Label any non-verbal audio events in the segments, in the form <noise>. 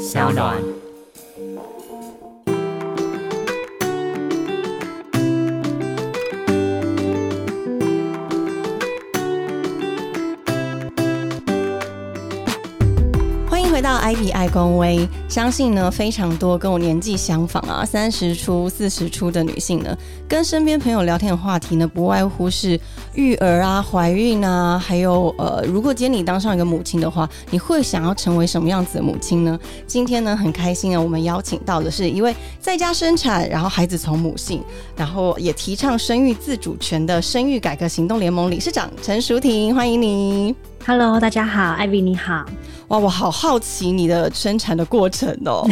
小暖。回到 I B 爱公威，相信呢非常多跟我年纪相仿啊，三十出、四十出的女性呢，跟身边朋友聊天的话题呢，不外乎是育儿啊、怀孕啊，还有呃，如果今天你当上一个母亲的话，你会想要成为什么样子的母亲呢？今天呢很开心啊，我们邀请到的是一位在家生产，然后孩子从母性，然后也提倡生育自主权的生育改革行动联盟理事长陈淑婷，欢迎你。Hello，大家好，艾比你好。哇，我好好奇你的生产的过程哦。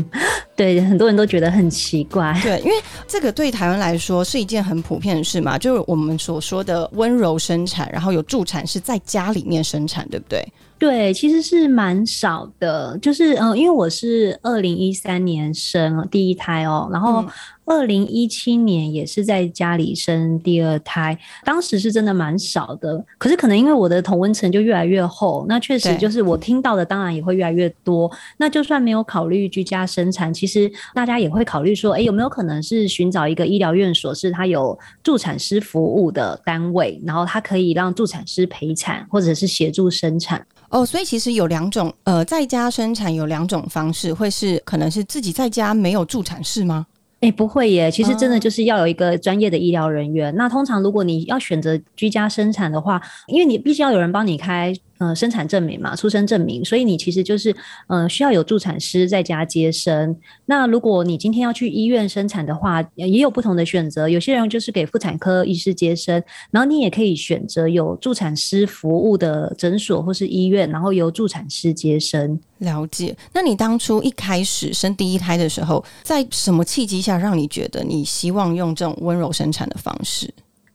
<laughs> 对，很多人都觉得很奇怪。对，因为这个对台湾来说是一件很普遍的事嘛，就是我们所说的温柔生产，然后有助产是在家里面生产，对不对？对，其实是蛮少的。就是嗯，因为我是二零一三年生第一胎哦，然后。二零一七年也是在家里生第二胎，当时是真的蛮少的。可是可能因为我的同温层就越来越厚，那确实就是我听到的，当然也会越来越多。那就算没有考虑居家生产，其实大家也会考虑说，哎，有没有可能是寻找一个医疗院所，是它有助产师服务的单位，然后它可以让助产师陪产或者是协助生产。哦，所以其实有两种，呃，在家生产有两种方式，会是可能是自己在家没有助产室吗？哎，不会耶，其实真的就是要有一个专业的医疗人员。那通常如果你要选择居家生产的话，因为你必须要有人帮你开。呃，生产证明嘛，出生证明，所以你其实就是，呃，需要有助产师在家接生。那如果你今天要去医院生产的话，也有不同的选择。有些人就是给妇产科医师接生，然后你也可以选择有助产师服务的诊所或是医院，然后由助产师接生。了解。那你当初一开始生第一胎的时候，在什么契机下让你觉得你希望用这种温柔生产的方式？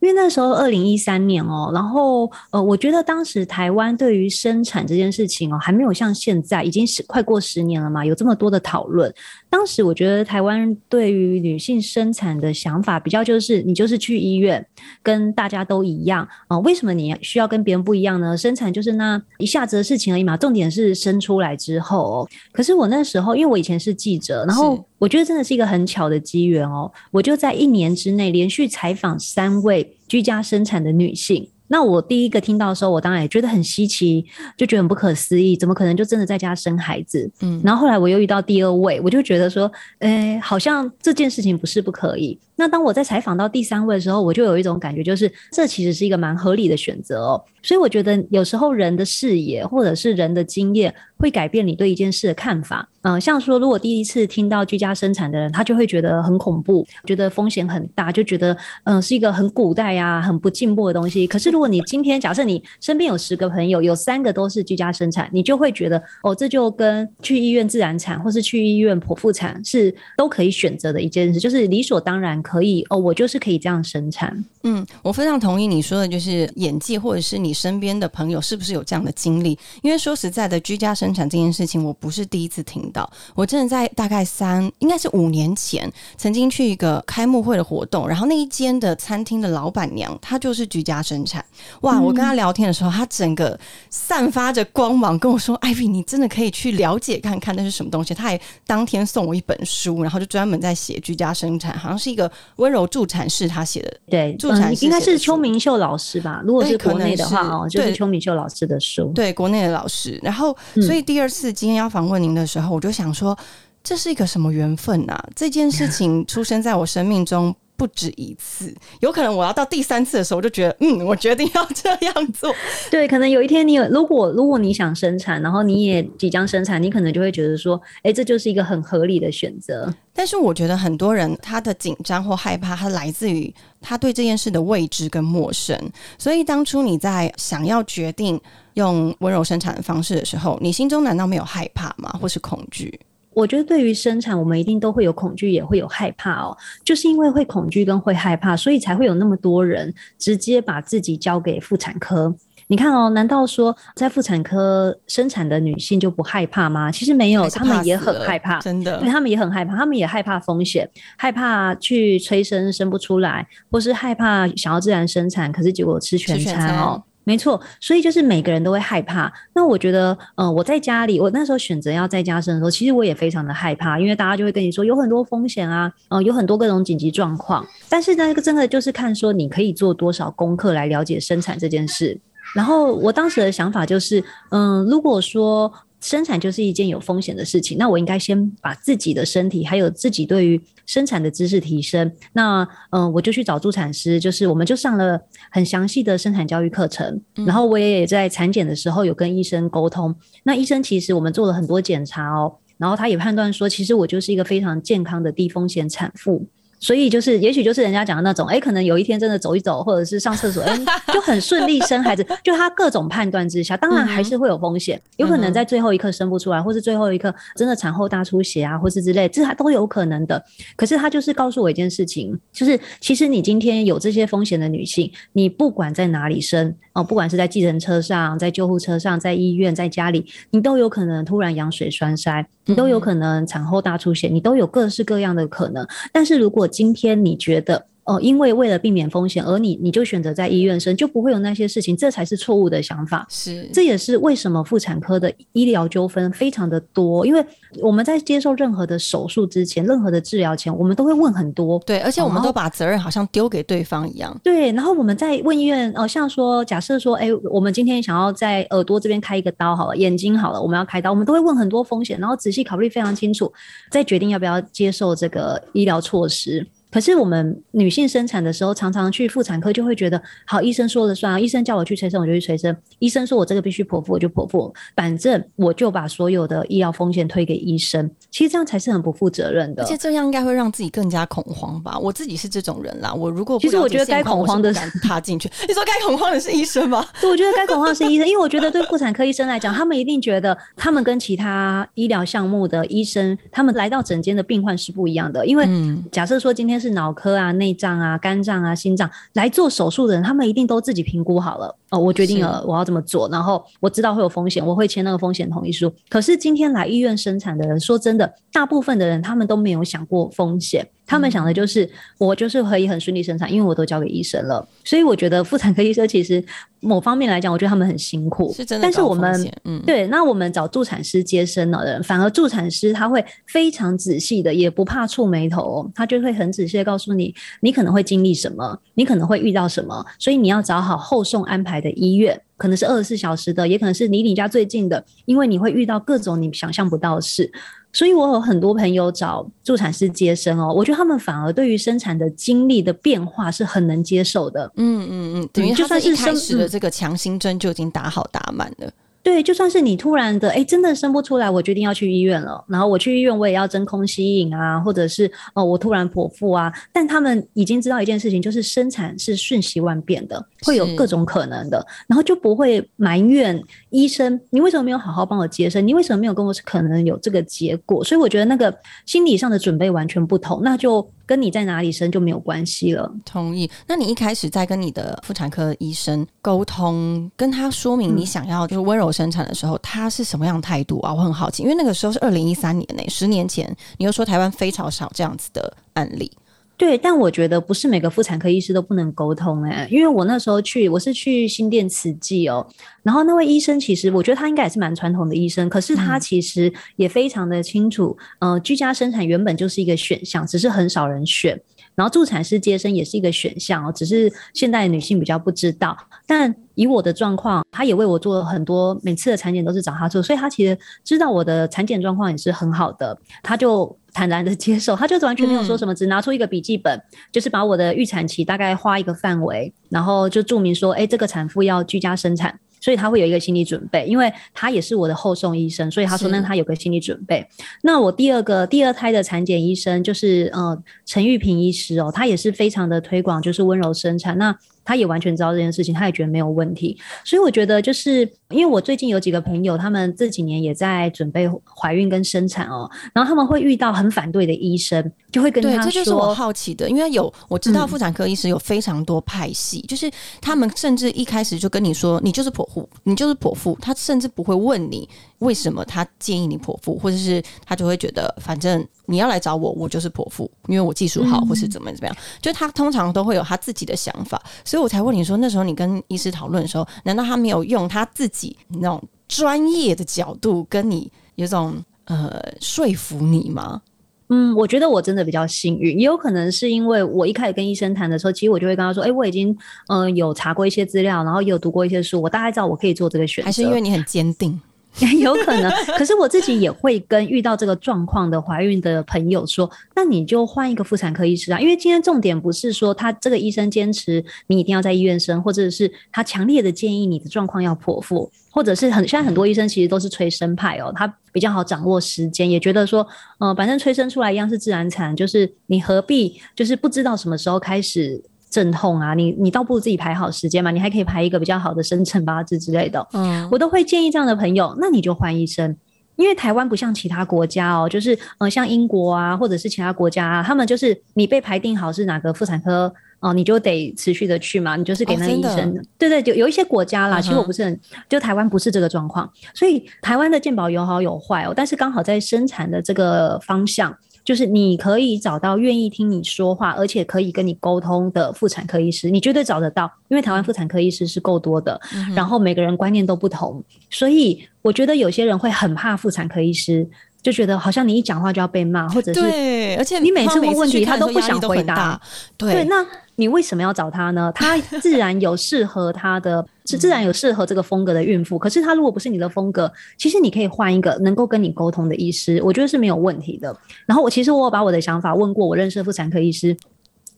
因为那时候二零一三年哦，然后呃，我觉得当时台湾对于生产这件事情哦，还没有像现在已经是快过十年了嘛，有这么多的讨论。当时我觉得台湾对于女性生产的想法比较就是，你就是去医院，跟大家都一样啊。为什么你需要跟别人不一样呢？生产就是那一下子的事情而已嘛。重点是生出来之后哦。可是我那时候，因为我以前是记者，然后我觉得真的是一个很巧的机缘哦。我就在一年之内连续采访三位居家生产的女性。那我第一个听到的时候，我当然也觉得很稀奇，就觉得很不可思议，怎么可能就真的在家生孩子？嗯，然后后来我又遇到第二位，我就觉得说，哎，好像这件事情不是不可以。那当我在采访到第三位的时候，我就有一种感觉，就是这其实是一个蛮合理的选择哦。所以我觉得有时候人的视野或者是人的经验会改变你对一件事的看法。嗯，像说如果第一次听到居家生产的人，他就会觉得很恐怖，觉得风险很大，就觉得嗯是一个很古代呀、很不进步的东西。可是如果你今天假设你身边有十个朋友，有三个都是居家生产，你就会觉得哦，这就跟去医院自然产或是去医院剖腹产是都可以选择的一件事，就是理所当然。可以哦，我就是可以这样生产。嗯，我非常同意你说的，就是演技或者是你身边的朋友是不是有这样的经历？因为说实在的，居家生产这件事情，我不是第一次听到。我真的在大概三，应该是五年前，曾经去一个开幕会的活动，然后那一间的餐厅的老板娘，她就是居家生产。哇，我跟她聊天的时候，她整个散发着光芒，跟我说：“艾比，你真的可以去了解看看那是什么东西。”她还当天送我一本书，然后就专门在写居家生产，好像是一个。温柔助产士他写的，对，助产应该是邱明秀老师吧？如果是国内的话哦，就是邱明秀老师的书，对，国内的老师。然后，所以第二次今天要访问您的时候，我就想说，这是一个什么缘分啊？这件事情出生在我生命中。不止一次，有可能我要到第三次的时候，我就觉得，嗯，我决定要这样做。<laughs> 对，可能有一天你有，如果如果你想生产，然后你也即将生产，你可能就会觉得说，哎，这就是一个很合理的选择。但是我觉得很多人他的紧张或害怕，他来自于他对这件事的未知跟陌生。所以当初你在想要决定用温柔生产的方式的时候，你心中难道没有害怕吗？或是恐惧？我觉得对于生产，我们一定都会有恐惧，也会有害怕哦。就是因为会恐惧跟会害怕，所以才会有那么多人直接把自己交给妇产科。你看哦，难道说在妇产科生产的女性就不害怕吗？其实没有，她们也很害怕，真的，对她们也很害怕，她们也害怕风险，害怕去催生生不出来，或是害怕想要自然生产，可是结果吃全餐哦。没错，所以就是每个人都会害怕。那我觉得，嗯，我在家里，我那时候选择要在家生的时候，其实我也非常的害怕，因为大家就会跟你说有很多风险啊，嗯，有很多各种紧急状况。但是那个真的就是看说你可以做多少功课来了解生产这件事。然后我当时的想法就是，嗯，如果说。生产就是一件有风险的事情，那我应该先把自己的身体还有自己对于生产的知识提升。那嗯，我就去找助产师，就是我们就上了很详细的生产教育课程。然后我也在产检的时候有跟医生沟通。那医生其实我们做了很多检查哦，然后他也判断说，其实我就是一个非常健康的低风险产妇。所以就是，也许就是人家讲的那种，哎，可能有一天真的走一走，或者是上厕所，哎，<laughs> 就很顺利生孩子。就他各种判断之下，当然还是会有风险，有可能在最后一刻生不出来，或是最后一刻真的产后大出血啊，或是之类，这还都有可能的。可是他就是告诉我一件事情，就是其实你今天有这些风险的女性，你不管在哪里生哦，不管是在计程车上、在救护车上、在医院、在家里，你都有可能突然羊水栓塞，你都有可能产后大出血，你都有各式各样的可能。但是如果今天你觉得哦，因为为了避免风险，而你你就选择在医院生，就不会有那些事情，这才是错误的想法。是，这也是为什么妇产科的医疗纠纷非常的多。因为我们在接受任何的手术之前，任何的治疗前，我们都会问很多。对，而且我们都把责任好像丢给对方一样。对，然后我们在问医院，哦，像说假设说，哎，我们今天想要在耳朵这边开一个刀，好了，眼睛好了，我们要开刀，我们都会问很多风险，然后仔细考虑非常清楚，再决定要不要接受这个医疗措施。可是我们女性生产的时候，常常去妇产科就会觉得，好，医生说了算啊，医生叫我去催生我就去催生，医生说我这个必须剖腹我就剖腹，反正我就把所有的医疗风险推给医生。其实这样才是很不负责任的，而且这样应该会让自己更加恐慌吧？我自己是这种人啦，我如果其实我觉得该恐慌的是踏进去，<laughs> 你说该恐慌的是医生吗？<laughs> 我觉得该恐慌是医生，因为我觉得对妇产科医生来讲，他们一定觉得他们跟其他医疗项目的医生，他们来到诊间的病患是不一样的。因为假设说今天是脑科啊。内脏啊、肝脏啊、心脏来做手术的人，他们一定都自己评估好了哦。我决定了我要这么做，然后我知道会有风险，我会签那个风险同意书。可是今天来医院生产的人，说真的，大部分的人他们都没有想过风险。他们想的就是我就是可以很顺利生产，因为我都交给医生了。所以我觉得妇产科医生其实某方面来讲，我觉得他们很辛苦，是真的。但是我们嗯，对，那我们找助产师接生的人，反而助产师他会非常仔细的，也不怕触眉头，他就会很仔细的告诉你，你可能会经历什么，你可能会遇到什么，所以你要找好后送安排的医院，可能是二十四小时的，也可能是离你家最近的，因为你会遇到各种你想象不到的事。所以，我有很多朋友找助产师接生哦，我觉得他们反而对于生产的经历的变化是很能接受的。嗯嗯嗯，等于就算是开始的这个强心针就已经打好打满了。对，就算是你突然的，哎，真的生不出来，我决定要去医院了。然后我去医院，我也要真空吸引啊，或者是哦，我突然剖腹啊。但他们已经知道一件事情，就是生产是瞬息万变的，会有各种可能的，然后就不会埋怨医生，你为什么没有好好帮我接生？你为什么没有跟我可能有这个结果？所以我觉得那个心理上的准备完全不同，那就。跟你在哪里生就没有关系了。同意。那你一开始在跟你的妇产科医生沟通，跟他说明你想要就是温柔生产的时候，他是什么样态度啊？我很好奇，因为那个时候是二零一三年呢，十年前，你又说台湾非常少这样子的案例。对，但我觉得不是每个妇产科医师都不能沟通哎，因为我那时候去，我是去新店慈济哦，然后那位医生其实我觉得他应该也是蛮传统的医生，可是他其实也非常的清楚，呃，居家生产原本就是一个选项，只是很少人选，然后助产师接生也是一个选项哦，只是现代女性比较不知道，但以我的状况，他也为我做了很多，每次的产检都是找他做，所以他其实知道我的产检状况也是很好的，他就。坦然的接受，他就完全没有说什么，只拿出一个笔记本，就是把我的预产期大概画一个范围，然后就注明说，哎，这个产妇要居家生产，所以他会有一个心理准备，因为他也是我的后送医生，所以他说那他有个心理准备。那我第二个第二胎的产检医生就是呃陈玉平医师哦，他也是非常的推广，就是温柔生产。那他也完全知道这件事情，他也觉得没有问题，所以我觉得就是因为我最近有几个朋友，他们这几年也在准备怀孕跟生产哦，然后他们会遇到很反对的医生，就会跟他对，说，这就是我好奇的，因为有我知道妇产科医师有非常多派系，就是他们甚至一开始就跟你说，你就是剖腹，你就是剖腹，他甚至不会问你为什么他建议你剖腹，或者是他就会觉得反正你要来找我，我就是剖腹，因为我技术好，或是怎么怎么样，就他通常都会有他自己的想法，所以我才问你说，那时候你跟医师讨论的时候，难道他没有用他自己那种专业的角度跟你有种呃说服你吗？嗯，我觉得我真的比较幸运，也有可能是因为我一开始跟医生谈的时候，其实我就会跟他说，哎、我已经嗯、呃有查过一些资料，然后也有读过一些书，我大概知道我可以做这个选择。还是因为你很坚定？<laughs> 有可能，可是我自己也会跟遇到这个状况的怀孕的朋友说，那你就换一个妇产科医师啊，因为今天重点不是说他这个医生坚持你一定要在医院生，或者是他强烈的建议你的状况要剖腹，或者是很现在很多医生其实都是催生派哦，他比较好掌握时间，也觉得说，呃，反正催生出来一样是自然产，就是你何必就是不知道什么时候开始。阵痛啊，你你倒不如自己排好时间嘛，你还可以排一个比较好的生辰八字之类的。嗯，我都会建议这样的朋友，那你就换医生。因为台湾不像其他国家哦，就是呃，像英国啊，或者是其他国家啊，他们就是你被排定好是哪个妇产科哦、你就得持续的去嘛，你就是给那个医生。对对，有有一些国家啦，嗯其实我不是很，就台湾不是这个状况，所以台湾的健保有好有坏哦，但是刚好在生产的这个方向。就是你可以找到愿意听你说话，而且可以跟你沟通的妇产科医师，你绝对找得到，因为台湾妇产科医师是够多的，嗯然后每个人观念都不同，所以我觉得有些人会很怕妇产科医师，就觉得好像你一讲话就要被骂，或者是对，而且你每次问问题他都不想回答，对，对，那你为什么要找他呢？他自然有适合他的，<laughs> 是自然有适合这个风格的孕妇。可是他如果不是你的风格，其实你可以换一个能够跟你沟通的医师，我觉得是没有问题的。然后我其实我有把我的想法问过我认识的妇产科医师，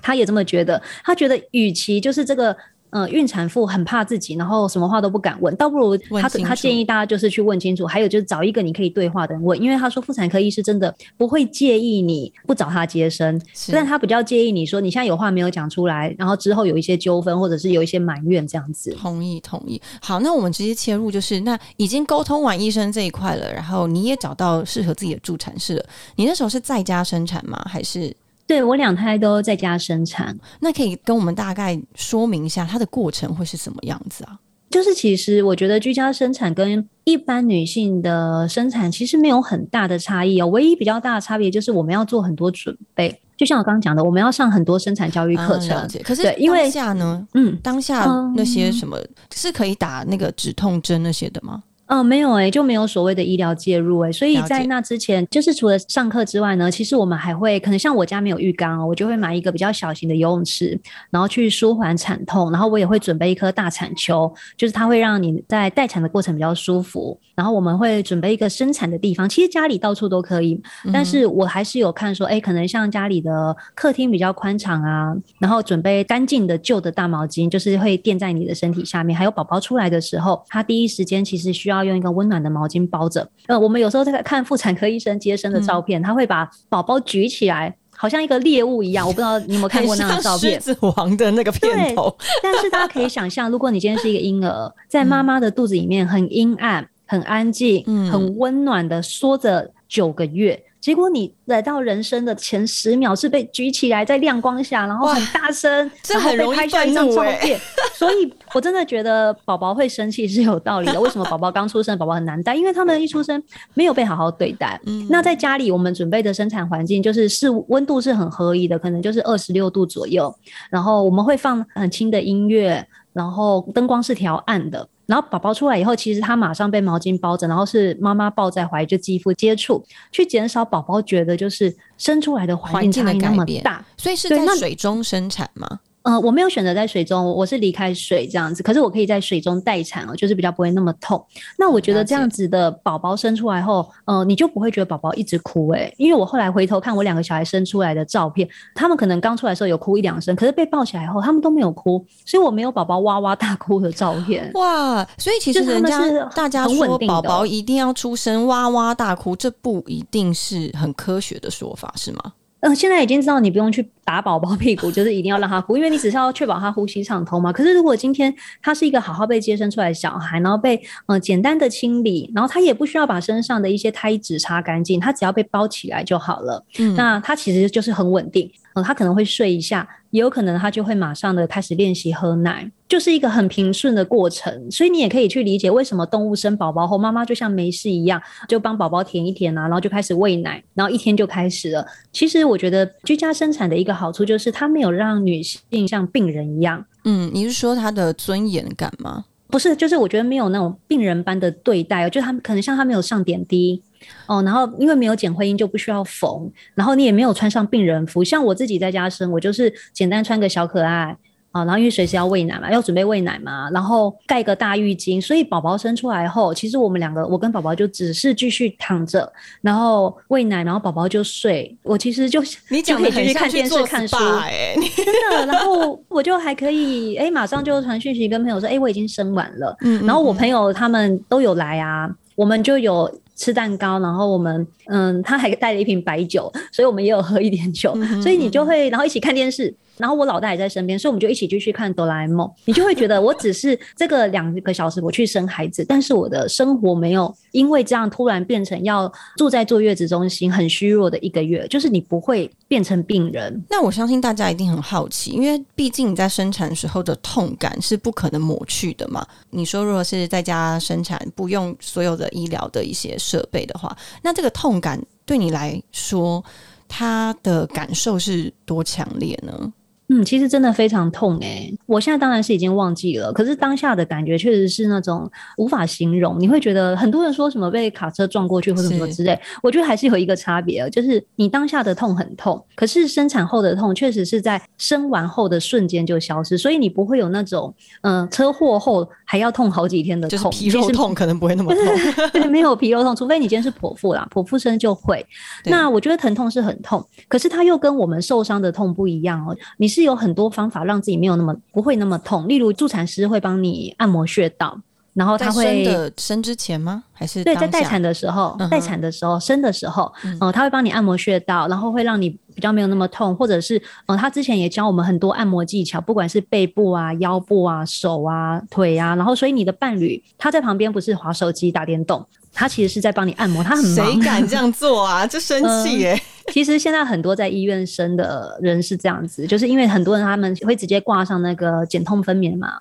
他也这么觉得。他觉得与其就是这个。呃，孕产妇很怕自己，然后什么话都不敢问，倒不如他问清楚他建议大家就是去问清楚，还有就是找一个你可以对话的人问，因为他说妇产科医师真的不会介意你不找他接生，是但他比较介意你说你现在有话没有讲出来，然后之后有一些纠纷或者是有一些埋怨这样子。同意同意。好，那我们直接切入，就是那已经沟通完医生这一块了，然后你也找到适合自己的助产士了。你那时候是在家生产吗？还是对我两胎都在家生产，那可以跟我们大概说明一下它的过程会是什么样子啊？就是其实我觉得居家生产跟一般女性的生产其实没有很大的差异哦，唯一比较大的差别就是我们要做很多准备，就像我刚刚讲的，我们要上很多生产教育课程。可是对因为当下呢，嗯当下嗯那些什么、是可以打那个止痛针那些的吗？嗯、没有诶、就没有所谓的医疗介入诶、所以在那之前，就是除了上课之外呢，其实我们还会可能像我家没有浴缸哦，我就会买一个比较小型的游泳池，然后去舒缓产痛，然后我也会准备一颗大产球，就是它会让你在待产的过程比较舒服。然后我们会准备一个生产的地方，其实家里到处都可以，但是我还是有看说，哎，可能像家里的客厅比较宽敞啊，然后准备干净的旧的大毛巾，就是会垫在你的身体下面。还有宝宝出来的时候，他第一时间其实需要用一个温暖的毛巾包着。呃，我们有时候在看妇产科医生接生的照片，他会把宝宝举起来。好像一个猎物一样，我不知道你有没有看过那张照片狮子王的那个片头，但是大家可以想象，如果你今天是一个婴儿，<laughs> 在妈妈的肚子里面很阴暗、很安静、嗯很温暖的缩着九个月。结果你来到人生的前十秒是被举起来在亮光下，然后很大声，然后被这很容易拍下一张照片。<laughs> 所以我真的觉得宝宝会生气是有道理的。<laughs> 为什么宝宝刚出生，宝宝很难带？因为他们一出生没有被好好对待。嗯那在家里，我们准备的生产环境就是是温度是很合宜的，可能就是二十六度左右。然后我们会放很轻的音乐，然后灯光是调暗的。然后宝宝出来以后，其实他马上被毛巾包着，然后是妈妈抱在怀，就肌肤接触，去减少宝宝觉得就是生出来的环境境的改变大。所以是对那在水中生产吗？呃，我没有选择在水中，我是离开水这样子，可是我可以在水中待产哦，就是比较不会那么痛。那我觉得这样子的宝宝生出来后，呃，你就不会觉得宝宝一直哭诶、因为我后来回头看我两个小孩生出来的照片，他们可能刚出来的时候有哭一两声，可是被抱起来后，他们都没有哭，所以我没有宝宝哇哇大哭的照片。哇，所以其实人家大家说宝宝一定要出生哇哇大哭，这不一定是很科学的说法，是吗？嗯，现在已经知道你不用去打宝宝屁股，<laughs> 就是一定要让他哭，因为你只是要确保他呼吸畅通嘛。可是如果今天他是一个好好被接生出来的小孩，然后被嗯简单的清理，然后他也不需要把身上的一些胎脂擦干净，他只要被包起来就好了。嗯，那他其实就是很稳定。嗯，他可能会睡一下，也有可能他就会马上的开始练习喝奶，就是一个很平顺的过程。所以你也可以去理解为什么动物生宝宝后，妈妈就像没事一样，就帮宝宝舔一舔啊，然后就开始喂奶，然后一天就开始了。其实我觉得居家生产的一个好处就是，它没有让女性像病人一样。嗯，你是说她的尊严感吗？不是，就是我觉得没有那种病人般的对待，就他们可能像他没有上点滴。哦，然后因为没有剪会阴就不需要缝，然后你也没有穿上病人服，像我自己在家生，我就是简单穿个小可爱啊，然后因为随时要喂奶嘛，要准备喂奶嘛，然后盖个大浴巾，所以宝宝生出来后，其实我们两个，我跟宝宝就只是继续躺着，然后喂奶，然后宝宝就睡，我其实就你讲可以继续看电视看书，真的，然后我就还可以哎，马上就传讯息跟朋友说，哎，我已经生完了，嗯，然后我朋友他们都有来啊，我们就有。吃蛋糕，然后我们嗯，他还带了一瓶白酒，所以我们也有喝一点酒，所以你就会然后一起看电视。然后我老大也在身边，所以我们就一起继续看哆啦 A 梦。你就会觉得我只是这个两个小时我去生孩子，但是我的生活没有因为这样突然变成要住在坐月子中心很虚弱的一个月，就是你不会变成病人。那我相信大家一定很好奇，因为毕竟你在生产时候的痛感是不可能抹去的嘛。你说如果是在家生产，不用所有的医疗的一些设备的话，那这个痛感对你来说，它的感受是多强烈呢？嗯，其实真的非常痛哎！我现在当然是已经忘记了，可是当下的感觉确实是那种无法形容。你会觉得很多人说什么被卡车撞过去或者什么之类，我觉得还是有一个差别，就是你当下的痛很痛，可是生产后的痛确实是在生完后的瞬间就消失，所以你不会有那种嗯车祸后还要痛好几天的痛，皮肉痛可能不会那么痛，<laughs> 对，没有皮肉痛，除非你今天是剖腹啦，剖腹生就会。那我觉得疼痛是很痛，可是它又跟我们受伤的痛不一样哦，你是。是有很多方法让自己没有那么不会那么痛，例如助产师会帮你按摩穴道，然后他会生生之前吗？还是对在待产的时候，待产的时候生的时候，嗯，他会帮你按摩穴道，然后会让你比较没有那么痛，或者是嗯，他之前也教我们很多按摩技巧，不管是背部啊、腰部啊、手啊、腿啊，然后所以你的伴侣他在旁边不是划手机打电动。他其实是在帮你按摩，他很忙。谁敢这样做啊？<laughs> 就生气耶！<laughs> 其实现在很多在医院生的人是这样子，就是因为很多人他们会直接挂上那个减痛分娩嘛，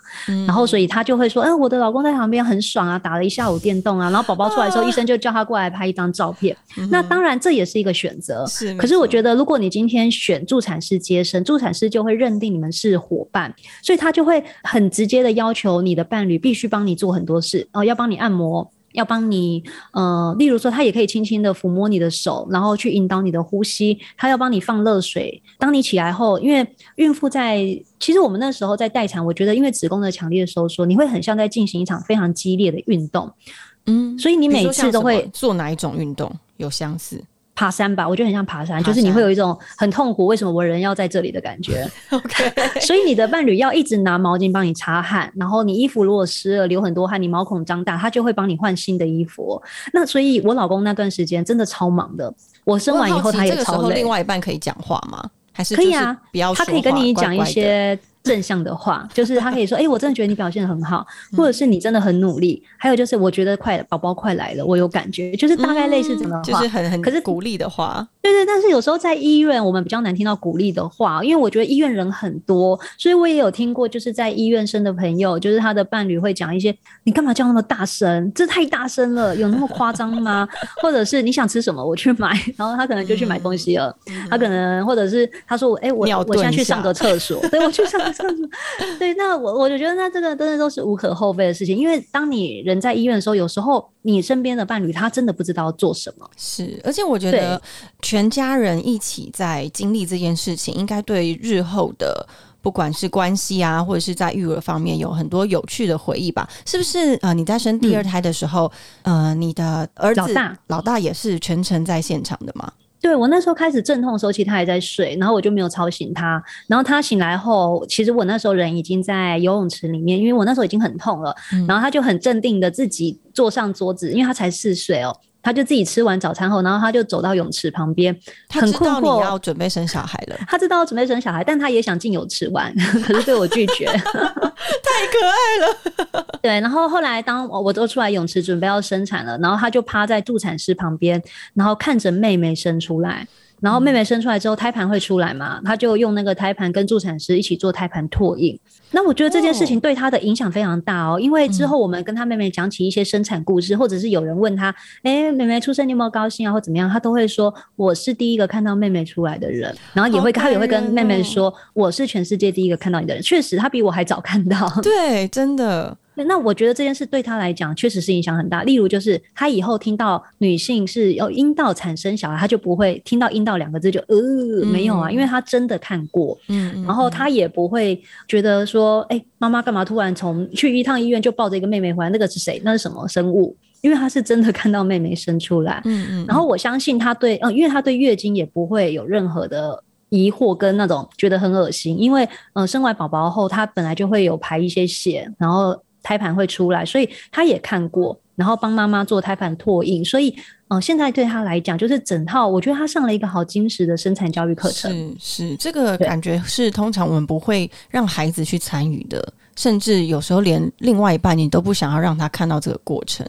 然后所以他就会说：“哎，我的老公在旁边很爽啊，打了一下午电动啊。”然后宝宝出来的时候，医生就叫他过来拍一张照片。那当然这也是一个选择，是。可是我觉得，如果你今天选助产师接生，助产师就会认定你们是伙伴，所以他就会很直接的要求你的伴侣必须帮你做很多事哦，要帮你按摩。要帮你，呃，例如说，他也可以轻轻的抚摸你的手，然后去引导你的呼吸。他要帮你放热水。当你起来后，因为孕妇在，其实我们那时候在待产，我觉得因为子宫的强烈收缩，你会很像在进行一场非常激烈的运动。嗯，所以你每次都会做哪一种运动？有相似。爬山吧，我觉得很像爬山，就是你会有一种很痛苦，为什么我人要在这里的感觉。<laughs> OK，<laughs> 所以你的伴侣要一直拿毛巾帮你擦汗，然后你衣服如果湿了，流很多汗，你毛孔张大，他就会帮你换新的衣服。那所以，我老公那段时间真的超忙的。我生完以后，他也超累。另外一半可以讲话吗？还是可以啊？他可以跟你讲一些。正向的话，就是他可以说：“哎，我真的觉得你表现的很好，或者是你真的很努力。”还有就是，我觉得快宝宝快来了，我有感觉，就是大概类似这样的话，就是很很可是鼓励的话。对对，但是有时候在医院，我们比较难听到鼓励的话，因为我觉得医院人很多，所以我也有听过，就是在医院生的朋友，就是他的伴侣会讲一些：“你干嘛叫那么大声？这太大声了，有那么夸张吗？” <laughs> 或者是你想吃什么，我去买，<laughs> 然后他可能就去买东西了。他可能或者是他说：“哎，我我现在去上个厕所。”对，我去上 <laughs> 对，那我我就觉得，那这个真的都是无可厚非的事情，因为当你人在医院的时候，有时候你身边的伴侣他真的不知道做什么。是，而且我觉得全家人一起在经历这件事情，应该对日后的不管是关系啊，或者是在育儿方面有很多有趣的回忆吧？是不是？呃，你在生第二胎的时候，呃，你的儿子老大老大也是全程在现场的吗？对我那时候开始阵痛的时候，其实他还在睡，然后我就没有吵醒他。然后他醒来后，其实我那时候人已经在游泳池里面，因为我那时候已经很痛了。然后他就很镇定的自己坐上桌子，因为他才四岁哦。他就自己吃完早餐后，然后他就走到泳池旁边，他知道你要准备生小孩了，<laughs> 他知道要准备生小孩，但他也想进泳池玩，<laughs> 可是被我拒绝，<laughs> 太可爱了。对，然后后来当我都出来泳池准备要生产了，然后他就趴在助产师旁边，然后看着妹妹生出来。然后妹妹生出来之后，胎盘会出来嘛？她就用那个胎盘跟助产师一起做胎盘拓印。那我觉得这件事情对她的影响非常大哦，因为之后我们跟她妹妹讲起一些生产故事，或者是有人问她：“哎，妹妹出生你有没有高兴啊？”或怎么样，她都会说：“我是第一个看到妹妹出来的人。”然后也会她也会跟妹妹说：“我是全世界第一个看到你的人。”确实，她比我还早看到。对，真的。那我觉得这件事对他来讲确实是影响很大。例如，就是他以后听到女性是要阴道产生小孩，他就不会听到阴道两个字就呃没有啊，因为他真的看过。嗯，然后他也不会觉得说，哎，妈妈干嘛突然从去一趟医院就抱着一个妹妹回来？那个是谁？那是什么生物？因为他是真的看到妹妹生出来。嗯嗯。然后我相信他对，嗯，因为他对月经也不会有任何的疑惑跟那种觉得很恶心，因为嗯，生完宝宝后他本来就会有排一些血，然后。胎盘会出来，所以他也看过，然后帮妈妈做胎盘拓印，所以，嗯，现在对他来讲，就是整套，我觉得他上了一个好精实的生产教育课程。是是，这个感觉是通常我们不会让孩子去参与的，甚至有时候连另外一半你都不想要让他看到这个过程。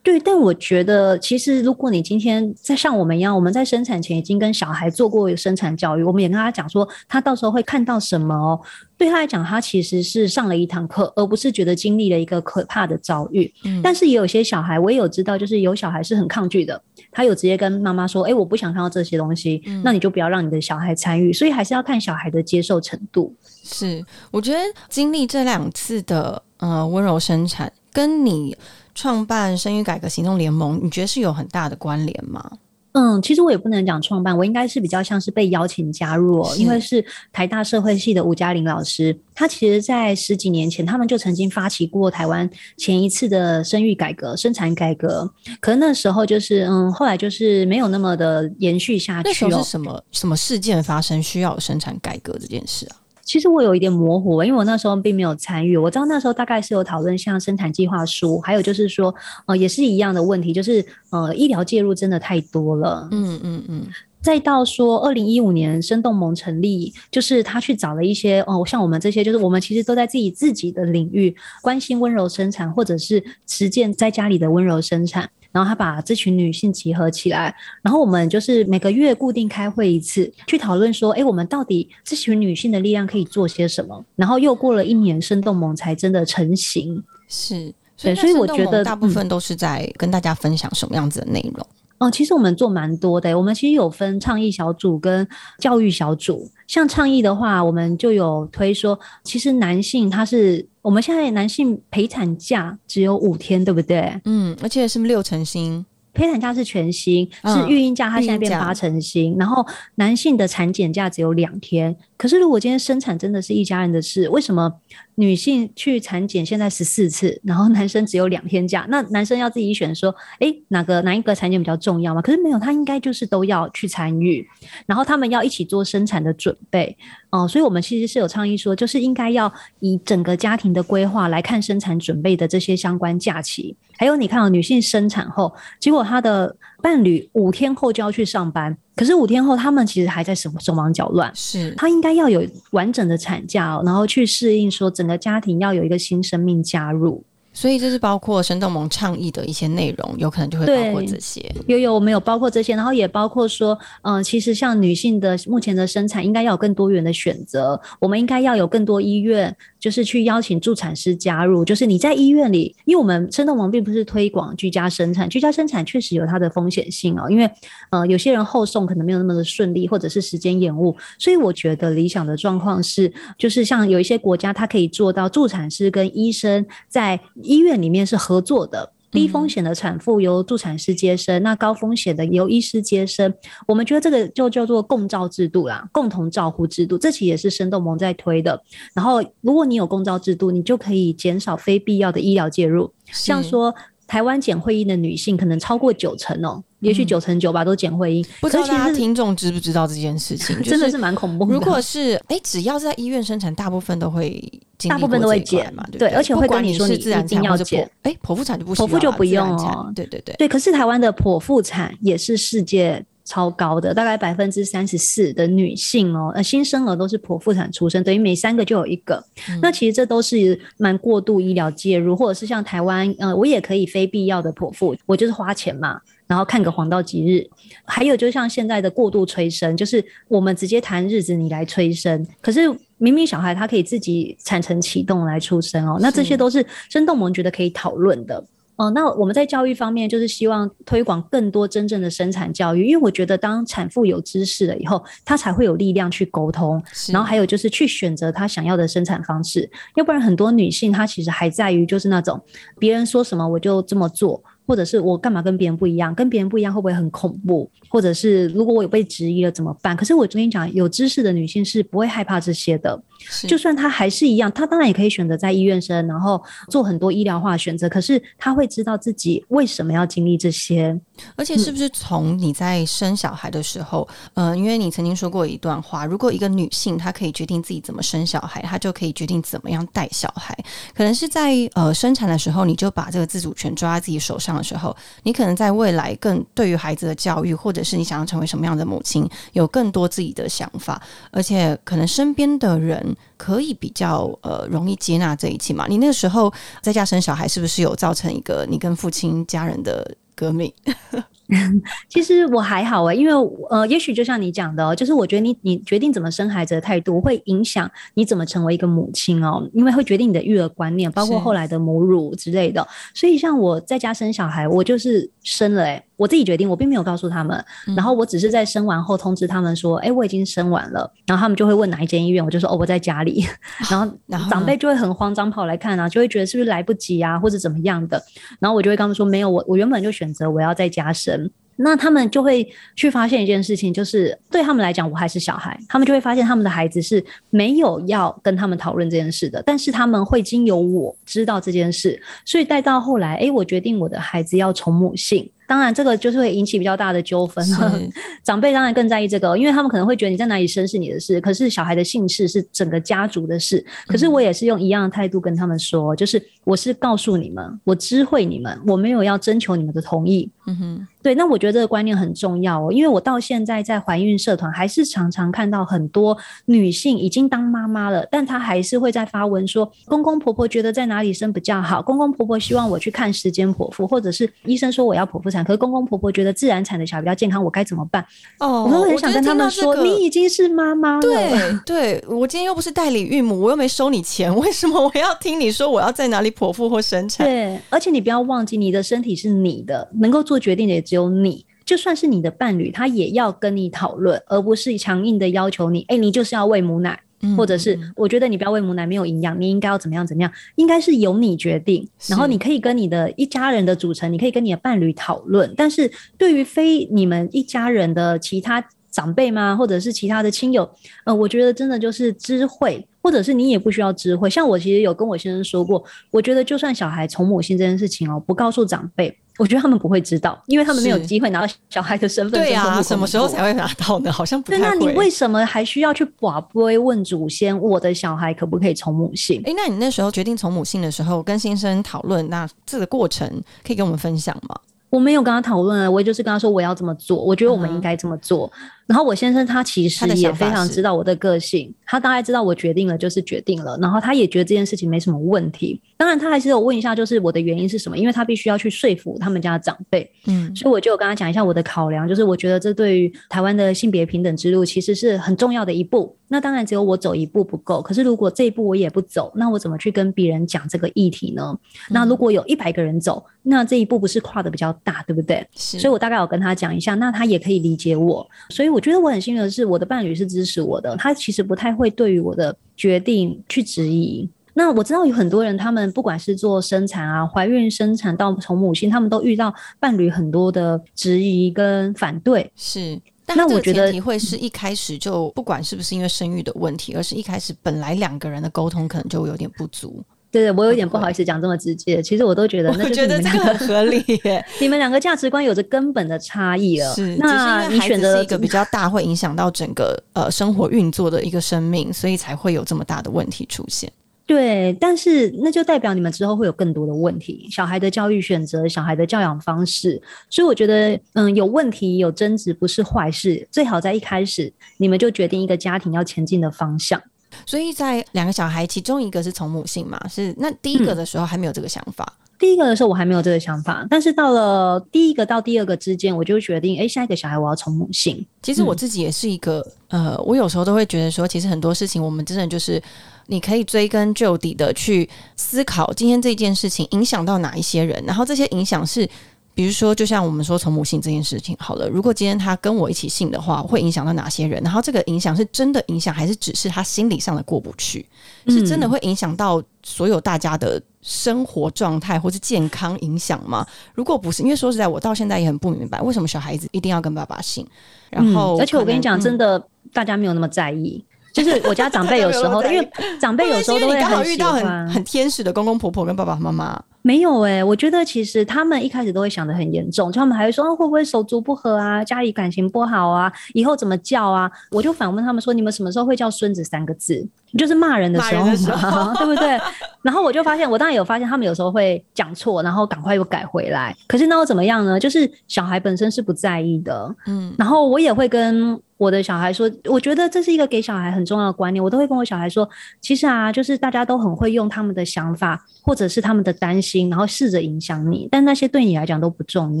对，但我觉得其实如果你今天在像我们一样，我们在生产前已经跟小孩做过生产教育，我们也跟他讲说，他到时候会看到什么哦。对他来讲，他其实是上了一堂课，而不是觉得经历了一个可怕的遭遇。但是也有些小孩，我也有知道，就是有小孩是很抗拒的，他有直接跟妈妈说：“哎，我不想看到这些东西。”那你就不要让你的小孩参与。所以还是要看小孩的接受程度。是，我觉得经历这两次的呃温柔生产，跟你。创办生育改革行动联盟，你觉得是有很大的关联吗？嗯，其实我也不能讲创办，我应该是比较像是被邀请加入，哦，因为是台大社会系的吴嘉玲老师，他其实在十几年前，他们就曾经发起过台湾前一次的生育改革、生产改革，可能那时候就是嗯，后来就是没有那么的延续下去。那时候是什么什么事件发生需要生产改革这件事啊？其实我有一点模糊，因为我那时候并没有参与。我知道那时候大概是有讨论像生产计划书，还有就是说，呃，也是一样的问题，就是呃，医疗介入真的太多了。嗯嗯嗯。再到说二零一五年生动盟成立，就是他去找了一些哦，像我们这些，就是我们其实都在自己自己的领域关心温柔生产，或者是实践在家里的温柔生产。然后他把这群女性集合起来，然后我们就是每个月固定开会一次，去讨论说，哎，我们到底这群女性的力量可以做些什么？然后又过了一年，生动盟才真的成型。是，所以所以我觉得大部分都是在跟大家分享什么样子的内容。哦，其实我们做蛮多的。我们其实有分倡议小组跟教育小组。像倡议的话，我们就有推说，其实男性他是我们现在男性陪产假只有五天，对不对？嗯，而且是六成薪。陪产假是全薪，是育婴假，它现在变八成薪。然后男性的产检假只有两天。可是如果今天生产真的是一家人的事，为什么女性去产检现在十四次，然后男生只有两天假？那男生要自己选说，哎，哪个哪一个产检比较重要吗？可是没有，他应该就是都要去参与，然后他们要一起做生产的准备。哦，所以我们其实是有倡议说，就是应该要以整个家庭的规划来看生产准备的这些相关假期。还有，你看啊女性生产后，结果她的伴侣五天后就要去上班，可是五天后他们其实还在手手忙脚乱。是，她应该要有完整的产假，然后去适应说整个家庭要有一个新生命加入。所以这是包括生动盟倡议的一些内容，有可能就会包括这些。有有，我们有包括这些，然后也包括说，嗯，其实像女性的目前的生产，应该要有更多元的选择。我们应该要有更多医院，就是去邀请助产师加入。就是你在医院里，因为我们生动王并不是推广居家生产，居家生产确实有它的风险性哦。因为呃，有些人后送可能没有那么的顺利，或者是时间延误。所以我觉得理想的状况是，就是像有一些国家，它可以做到助产师跟医生在。医院里面是合作的，低风险的产妇由助产师接生，那高风险的由医师接生。我们觉得这个就叫做共照制度啦，共同照护制度。这其实也是生动盟在推的。然后，如果你有共照制度，你就可以减少非必要的医疗介入。像说台湾检会阴的女性可能超过九成哦，也许九成九吧都检会阴。不知道大家听众知不知道这件事情？真的是蛮恐怖。如果是哎，只要在医院生产，大部分都会。大部分都会过这一块减嘛，对不对而且会跟你说你一定要减剖，哎，剖腹产就不剖腹就不用哦对对对，对，可是台湾的剖腹产也是世界超高的，大概百分之三十四的女性哦，呃，新生儿都是剖腹产出生，等于每三个就有一个。嗯那其实这都是蛮过度医疗介入，或者是像台湾，呃，我也可以非必要的剖腹，我就是花钱嘛。然后看个黄道吉日，还有就像现在的过度催生，就是我们直接谈日子，你来催生，可是明明小孩他可以自己产程启动来出生哦，那这些都是生动我们觉得可以讨论的。哦，那我们在教育方面，就是希望推广更多真正的生产教育，因为我觉得当产妇有知识了以后，她才会有力量去沟通，然后还有就是去选择她想要的生产方式。要不然很多女性她其实还在于就是那种别人说什么我就这么做，或者是我干嘛跟别人不一样，跟别人不一样会不会很恐怖，或者是如果我有被质疑了怎么办？可是我跟你讲，有知识的女性是不会害怕这些的。是就算他还是一样，他当然也可以选择在医院生，然后做很多医疗化选择。可是他会知道自己为什么要经历这些。而且是不是从你在生小孩的时候，呃，因为你曾经说过一段话，如果一个女性她可以决定自己怎么生小孩，她就可以决定怎么样带小孩。可能是在呃生产的时候，你就把这个自主权抓在自己手上的时候，你可能在未来更对于孩子的教育，或者是你想要成为什么样的母亲，有更多自己的想法，而且可能身边的人可以比较呃容易接纳这一切嘛。你那个时候在家生小孩，是不是有造成一个你跟父亲家人的革命？<laughs> 其实我还好诶、因为呃，也许就像你讲的、哦，就是我觉得你你决定怎么生孩子的态度，会影响你怎么成为一个母亲哦，因为会决定你的育儿观念，包括后来的母乳之类的。所以像我在家生小孩，我就是生了诶、我自己决定，我并没有告诉他们，然后我只是在生完后通知他们说，哎、我已经生完了，然后他们就会问哪一间医院，我就说哦，我在家里，<laughs> 然后长辈就会很慌张跑来看啊，就会觉得是不是来不及啊，或者怎么样的，然后我就会跟他们说，没有，我我原本就选择我要再加深。那他们就会去发现一件事情，就是对他们来讲，我还是小孩，他们就会发现他们的孩子是没有要跟他们讨论这件事的，但是他们会经由我知道这件事，所以带到后来，诶，我决定我的孩子要从母性。当然，这个就是会引起比较大的纠纷。了 <laughs> 长辈当然更在意这个，因为他们可能会觉得你在哪里生是你的事，可是小孩的姓氏是整个家族的事。可是我也是用一样的态度跟他们说，就是我是告诉你们，我知会你们，我没有要征求你们的同意。嗯哼，对，那我觉得这个观念很重要哦，因为我到现在在怀孕社团还是常常看到很多女性已经当妈妈了，但她还是会在发文说，公公婆婆觉得在哪里生比较好，公公婆婆希望我去看时间剖腹，或者是医生说我要剖腹产，可是公公婆婆觉得自然产的小孩比较健康，我该怎么办？哦我都很想跟他们说，你已经是妈妈了。<laughs> 对对，我今天又不是代理孕母，我又没收你钱，为什么我要听你说我要在哪里剖腹或生产？对，而且你不要忘记，你的身体是你的，能够做决定的也只有你。就算是你的伴侣，他也要跟你讨论，而不是强硬的要求你。哎，你就是要喂母奶，嗯或者是我觉得你不要喂母奶，没有营养，你应该要怎么样怎么样，应该是由你决定。然后你可以跟你的一家人的组成，你可以跟你的伴侣讨论。但是对于非你们一家人的其他长辈吗，或者是其他的亲友，呃，我觉得真的就是知会，或者是你也不需要知会。像我其实有跟我先生说过，我觉得就算小孩从母性这件事情哦，不告诉长辈。我觉得他们不会知道，因为他们没有机会拿到小孩的身份。对呀、呀、什么时候才会拿到呢？好像不对，那你。为什么还需要去寡杯问祖先，我的小孩可不可以从母性？哎，那你那时候决定从母性的时候，跟先生讨论，那这个过程可以跟我们分享吗？我没有跟他讨论啊，我也就是跟他说我要这么做，我觉得我们应该这么做。然后我先生他其实也非常知道我的个性，他大概知道我决定了就是决定了，然后他也觉得这件事情没什么问题。当然他还是有问一下，就是我的原因是什么，因为他必须要去说服他们家的长辈。嗯，所以我就有跟他讲一下我的考量，就是我觉得这对于台湾的性别平等之路其实是很重要的一步。那当然只有我走一步不够，可是如果这一步我也不走，那我怎么去跟别人讲这个议题呢？那如果有一百个人走，那这一步不是跨的比较大，对不对？是，所以我大概有跟他讲一下，那他也可以理解我。所以我觉得我很幸运的是，我的伴侣是支持我的，他其实不太会对于我的决定去质疑。那我知道有很多人，他们不管是做生产啊、怀孕、生产到从母亲，他们都遇到伴侣很多的质疑跟反对。是。但那我觉得前提会是一开始就不管是不是因为生育的问题，而是一开始本来两个人的沟通可能就有点不足。对对，我有点不好意思讲这么直接，其实我都觉得那我就是觉得这个你们两很合理耶，<laughs> 你们两个价值观有着根本的差异了。是，那你选择是一个比较大，会影响到整个呃生活运作的一个生命，所以才会有这么大的问题出现。对，但是那就代表你们之后会有更多的问题，小孩的教育选择，小孩的教养方式。所以我觉得，嗯，有问题有争执不是坏事，最好在一开始你们就决定一个家庭要前进的方向。所以在两个小孩其中一个是从母性嘛，是那第一个的时候还没有这个想法。第一个的时候我还没有这个想法，但是到了第一个到第二个之间，我就决定，哎，下一个小孩我要从母性。其实我自己也是一个，呃，我有时候都会觉得说，其实很多事情我们真的就是你可以追根究底的去思考，今天这件事情影响到哪一些人，然后这些影响是。比如说，就像我们说从母性这件事情好了，如果今天他跟我一起姓的话，会影响到哪些人？然后这个影响是真的影响，还是只是他心理上的过不去？是真的会影响到所有大家的生活状态或是健康影响吗？如果不是，因为说实在，我到现在也很不明白，为什么小孩子一定要跟爸爸姓？然后，而且我跟你讲，真的大家没有那么在意。就是我家长辈有时候，<laughs> 因为长辈有时候都会很遇到很很天使的公公婆婆跟爸爸妈妈。没有哎，我觉得其实他们一开始都会想的很严重，就他们还会说会不会手足不和啊，家里感情不好啊，以后怎么叫啊？我就反问他们说，你们什么时候会叫孙子三个字？就是骂人的时候嘛，<laughs> 对不对？然后我就发现，我当然有发现，他们有时候会讲错，然后赶快又改回来。可是那又怎么样呢？就是小孩本身是不在意的，嗯。然后我也会跟我的小孩说，我觉得这是一个给小孩很重要的观念。我都会跟我小孩说，其实啊，就是大家都很会用他们的想法或者是他们的担心。然后试着影响你，但那些对你来讲都不重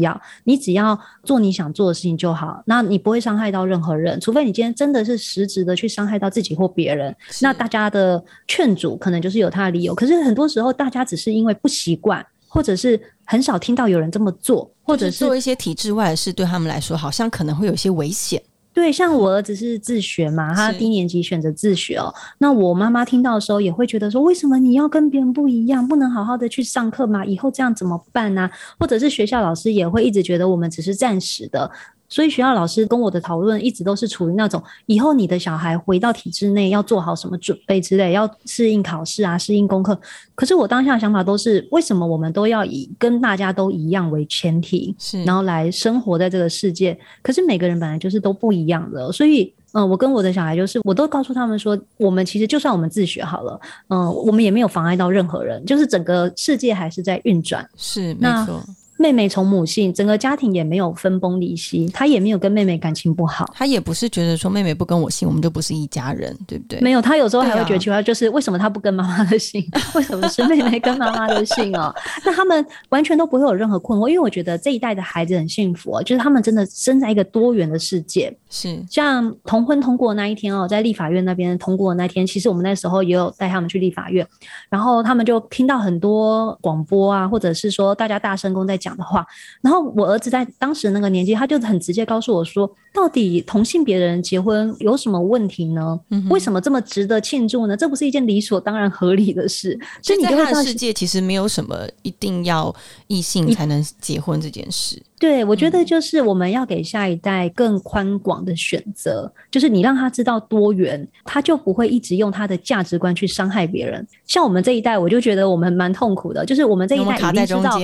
要。你只要做你想做的事情就好，那你不会伤害到任何人。除非你今天真的是实质的去伤害到自己或别人，那大家的劝阻可能就是有他的理由。可是很多时候，大家只是因为不习惯，或者是很少听到有人这么做，或者是做一些体制外的事，对他们来说好像可能会有一些危险。对，像我儿子是自学嘛，他低年级选择自学哦。那我妈妈听到的时候也会觉得说，为什么你要跟别人不一样，不能好好的去上课吗？以后这样怎么办呢？或者是学校老师也会一直觉得我们只是暂时的。所以学校老师跟我的讨论一直都是处于那种，以后你的小孩回到体制内要做好什么准备之类，要适应考试啊，适应功课。可是我当下的想法都是，为什么我们都要以跟大家都一样为前提，是，然后来生活在这个世界？可是每个人本来就是都不一样的，所以，嗯，我跟我的小孩就是，我都告诉他们说，我们其实就算我们自学好了，嗯，我们也没有妨碍到任何人，就是整个世界还是在运转，是，没错。妹妹从母性，整个家庭也没有分崩离析，他也没有跟妹妹感情不好，他也不是觉得说妹妹不跟我姓，我们就不是一家人，对不对？没有，他有时候还会觉得奇怪，就是为什么他不跟妈妈的姓，<laughs> 为什么是妹妹跟妈妈的姓哦？<laughs> 那他们完全都不会有任何困惑，因为我觉得这一代的孩子很幸福哦，就是他们真的生在一个多元的世界。是像同婚通过那一天哦，在立法院那边通过那天，其实我们那时候也有带他们去立法院，然后他们就听到很多广播啊，或者是说大家大声公在讲的话，然后我儿子在当时那个年纪，他就很直接告诉我说，到底同性别人结婚有什么问题呢？为什么这么值得庆祝呢？这不是一件理所当然合理的事。所以你看，世界其实没有什么一定要异性才能结婚这件事。对，我觉得就是我们要给下一代更宽广的选择，就是你让他知道多元，他就不会一直用他的价值观去伤害别人。像我们这一代，我就觉得我们蛮痛苦的，就是我们这一代已经知道，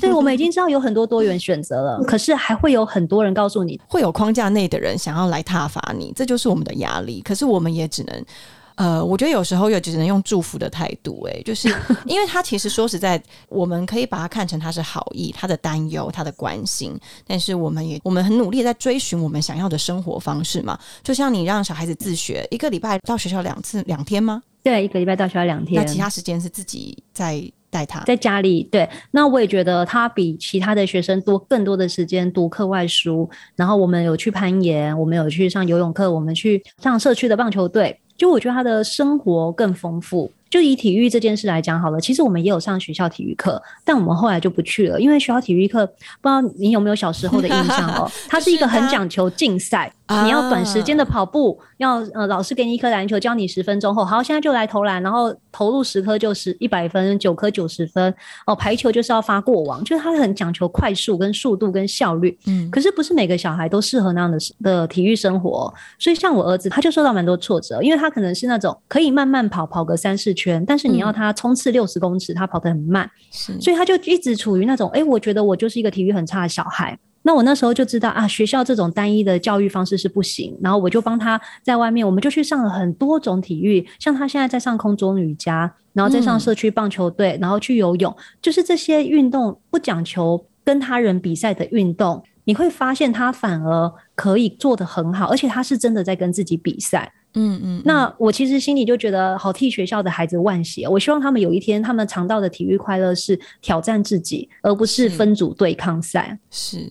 对，我们已经 <laughs> 知道有很多多元选择了，可是还会有很多人告诉你，会有框架内的人想要来挞伐你，这就是我们的压力。可是我们也只能。呃，我觉得有时候也只能用祝福的态度，哎，就是 <laughs> 因为他其实说实在，我们可以把它看成他是好意，他的担忧，他的关心，但是我们也我们很努力在追寻我们想要的生活方式嘛。就像你让小孩子自学，一个礼拜到学校两次两天吗？对，一个礼拜到学校两天，那其他时间是自己在带他，在家里。对，那我也觉得他比其他的学生多更多的时间读课外书，然后我们有去攀岩，我们有去上游泳课，我们去上社区的棒球队。就我觉得他的生活更丰富。就以体育这件事来讲好了，其实我们也有上学校体育课，但我们后来就不去了，因为学校体育课不知道你有没有小时候的印象哦，<laughs> 它是一个很讲求竞赛，你要短时间的跑步，要呃老师给你一颗篮球，教你十分钟后，好现在就来投篮，然后投入十颗就是一百分，九颗九十分哦，排球就是要发过网，就是它很讲求快速跟速度跟效率，嗯，可是不是每个小孩都适合那样的的体育生活，所以像我儿子他就受到蛮多挫折，因为他可能是那种可以慢慢跑跑个三四。圈，但是你要他冲刺六十公尺，他跑得很慢，所以他就一直处于那种，哎，我觉得我就是一个体育很差的小孩。那我那时候就知道啊，学校这种单一的教育方式是不行，然后我就帮他在外面，我们就去上了很多种体育，像他现在在上空中瑜伽，然后再上社区棒球队，然后去游泳，就是这些运动不讲求跟他人比赛的运动，你会发现他反而可以做得很好，而且他是真的在跟自己比赛。嗯嗯，那我其实心里就觉得好替学校的孩子惋惜。我希望他们有一天，他们尝到的体育快乐是挑战自己，而不是分组对抗赛。是。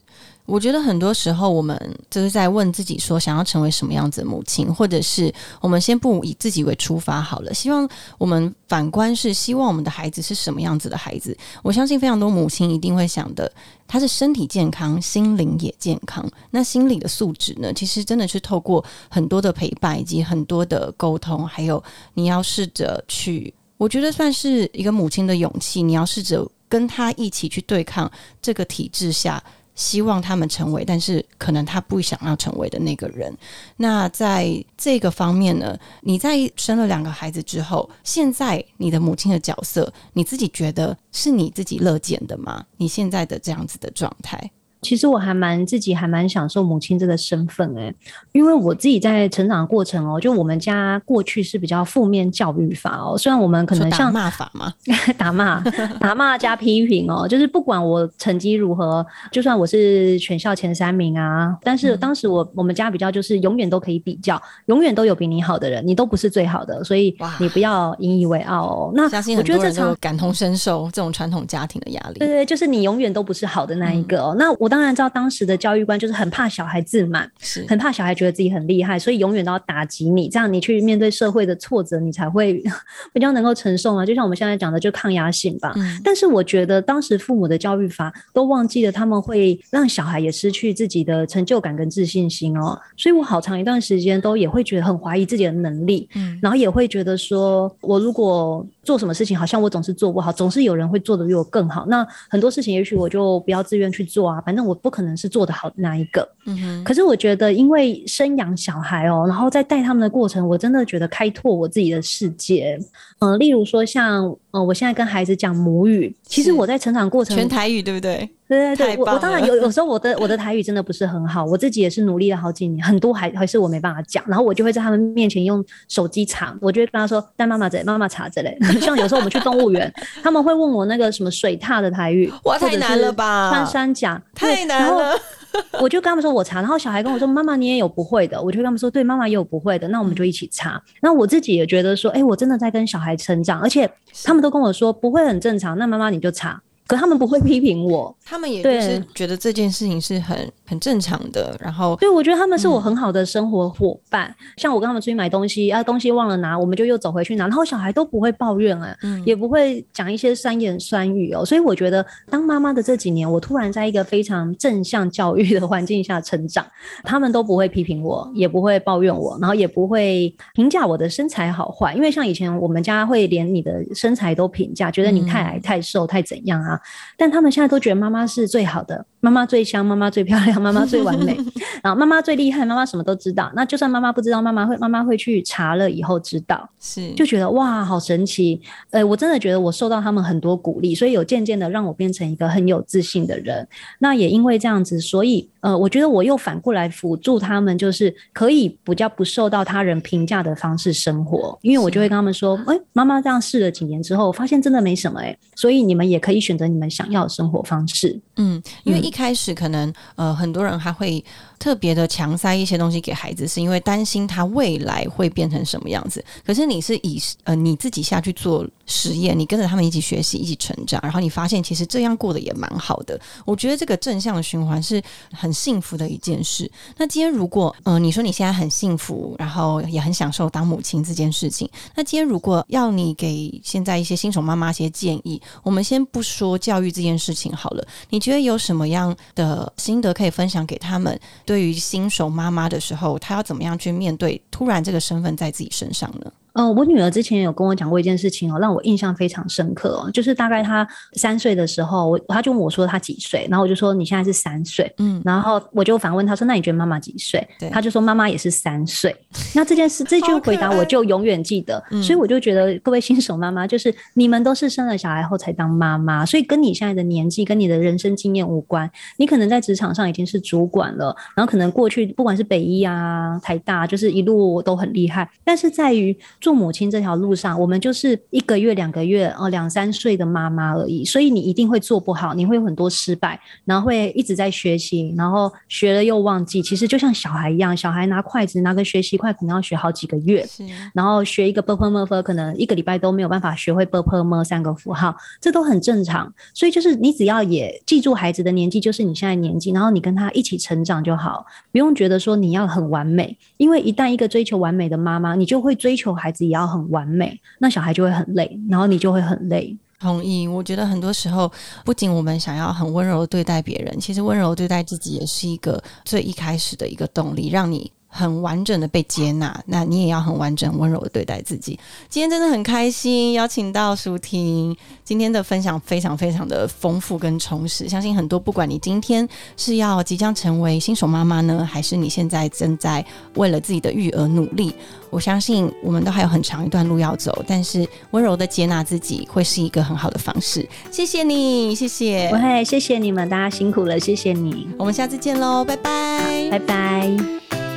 我觉得很多时候，我们就是在问自己说，想要成为什么样子的母亲，或者是我们先不以自己为出发好了。希望我们反观是希望我们的孩子是什么样子的孩子。我相信非常多母亲一定会想的，他是身体健康，心灵也健康。那心理的素质呢？其实真的是透过很多的陪伴以及很多的沟通，还有你要试着去，我觉得算是一个母亲的勇气。你要试着跟他一起去对抗这个体制下。希望他们成为，但是可能他不想要成为的那个人。那在这个方面呢？你在生了两个孩子之后，现在你的母亲的角色，你自己觉得是你自己乐见的吗？你现在的这样子的状态？其实我还蛮自己还蛮享受母亲这个身份诶，因为我自己在成长过程哦，就我们家过去是比较负面教育法哦，虽然我们可能像骂法嘛，<laughs> 打骂打骂加批评哦，就是不管我成绩如何，就算我是全校前三名啊，但是当时我我们家比较就是永远都可以比较，永远都有比你好的人，你都不是最好的，所以你不要引以为傲哦。那我觉得这场感同身受这种传统家庭的压力，对对，就是你永远都不是好的那一个哦。那我。当然知道当时的教育观就是很怕小孩自满，是很怕小孩觉得自己很厉害，所以永远都要打击你，这样你去面对社会的挫折，你才会 <laughs> 比较能够承受啊。就像我们现在讲的，就抗压性吧。但是我觉得当时父母的教育法都忘记了，他们会让小孩也失去自己的成就感跟自信心哦。所以我好长一段时间都也会觉得很怀疑自己的能力，嗯，然后也会觉得说我如果做什么事情，好像我总是做不好，总是有人会做的比我更好。那很多事情，也许我就不要自愿去做啊，反正。我不可能是做的好的那一个，嗯哼。可是我觉得，因为生养小孩哦，然后在带他们的过程，我真的觉得开拓我自己的世界。嗯，例如说像，嗯，我现在跟孩子讲母语，其实我在成长过程全台语，对不对？对对对，我我当然有有时候我的 <laughs> 我的台语真的不是很好，我自己也是努力了好几年，很多还还是我没办法讲，然后我就会在他们面前用手机查，我就会跟他说带妈妈这妈妈查这类。<laughs> 像有时候我们去动物园，他们会问我那个什么水獭的台语，哇，太难了吧？穿山甲太难了，<laughs> 我就跟他们说我查，然后小孩跟我说妈妈你也有不会的，我就跟他们说对，妈妈也有不会的，那我们就一起查。那我自己也觉得说，哎，我真的在跟小孩成长，而且他们都跟我说不会很正常，那妈妈你就查。可他们不会批评我，他们也就是觉得这件事情是很很正常的。然后，对我觉得他们是我很好的生活伙伴。像我跟他们出去买东西，啊，东西忘了拿，我们就又走回去拿。然后小孩都不会抱怨啊，也不会讲一些酸言酸语哦。所以我觉得，当妈妈的这几年，我突然在一个非常正向教育的环境下成长，他们都不会批评我，也不会抱怨我，然后也不会评价我的身材好坏。因为像以前我们家会连你的身材都评价，觉得你太矮、太瘦、太怎样啊。但他们现在都觉得妈妈是最好的，妈妈最香，妈妈最漂亮，<laughs> 妈妈最完美，<laughs> 然后妈妈最厉害，妈妈什么都知道。那就算妈妈不知道，妈妈会妈妈会去查了以后知道，是就觉得哇，好神奇。呃，我真的觉得我受到他们很多鼓励，所以有渐渐的让我变成一个很有自信的人。那也因为这样子，所以呃，我觉得我又反过来辅助他们，就是可以比较不受到他人评价的方式生活。因为我就会跟他们说，哎，妈妈这样试了几年之后，发现真的没什么哎，所以你们也可以选择。你们想要的生活方式，嗯，因为一开始可能呃很多人还会特别的强塞一些东西给孩子，是因为担心他未来会变成什么样子。可是你是以呃你自己下去做实验，你跟着他们一起学习，一起成长，然后你发现其实这样过得也蛮好的。我觉得这个正向的循环是很幸福的一件事。那今天如果呃你说你现在很幸福，然后也很享受当母亲这件事情，那今天如果要你给现在一些新手妈妈一些建议，我们先不说。教育这件事情好了，你觉得有什么样的心得可以分享给他们？对于新手妈妈的时候，她要怎么样去面对突然这个身份在自己身上呢？嗯，我女儿之前有跟我讲过一件事情哦，让我印象非常深刻哦，就是大概她三岁的时候，我她就问我说她几岁，然后我就说你现在是三岁，嗯，然后我就反问她说那你觉得妈妈几岁？她就说妈妈也是三岁。<laughs> 那这件事这句回答我就永远记得，所以我就觉得各位新手妈妈，就是你们都是生了小孩后才当妈妈，所以跟你现在的年纪跟你的人生经验无关。你可能在职场上已经是主管了，然后可能过去不管是北医啊、台大，就是一路都很厉害，但是在于。做母亲这条路上，我们就是一个月、两个月、哦两三岁的妈妈而已，所以你一定会做不好，你会有很多失败，然后会一直在学习，然后学了又忘记。其实就像小孩一样，小孩拿筷子拿个学习筷，可能要学好几个月，然后学一个 b p m f，可能一个礼拜都没有办法学会 b p m 三个符号，这都很正常。所以就是你只要也记住孩子的年纪，就是你现在年纪，然后你跟他一起成长就好，不用觉得说你要很完美，因为一旦一个追求完美的妈妈，你就会追求孩子。也要很完美，那小孩就会很累，然后你就会很累。同意，我觉得很多时候，不仅我们想要很温柔对待别人，其实温柔对待自己也是一个最一开始的一个动力，让你。很完整的被接纳，那你也要很完整、温柔的对待自己。今天真的很开心，邀请到舒婷，今天的分享非常非常的丰富跟充实。相信很多，不管你今天是要即将成为新手妈妈呢，还是你现在正在为了自己的育儿努力，我相信我们都还有很长一段路要走。但是温柔的接纳自己，会是一个很好的方式。谢谢你，谢谢，不会谢谢你们，大家辛苦了，谢谢你，我们下次见喽，拜拜，拜拜。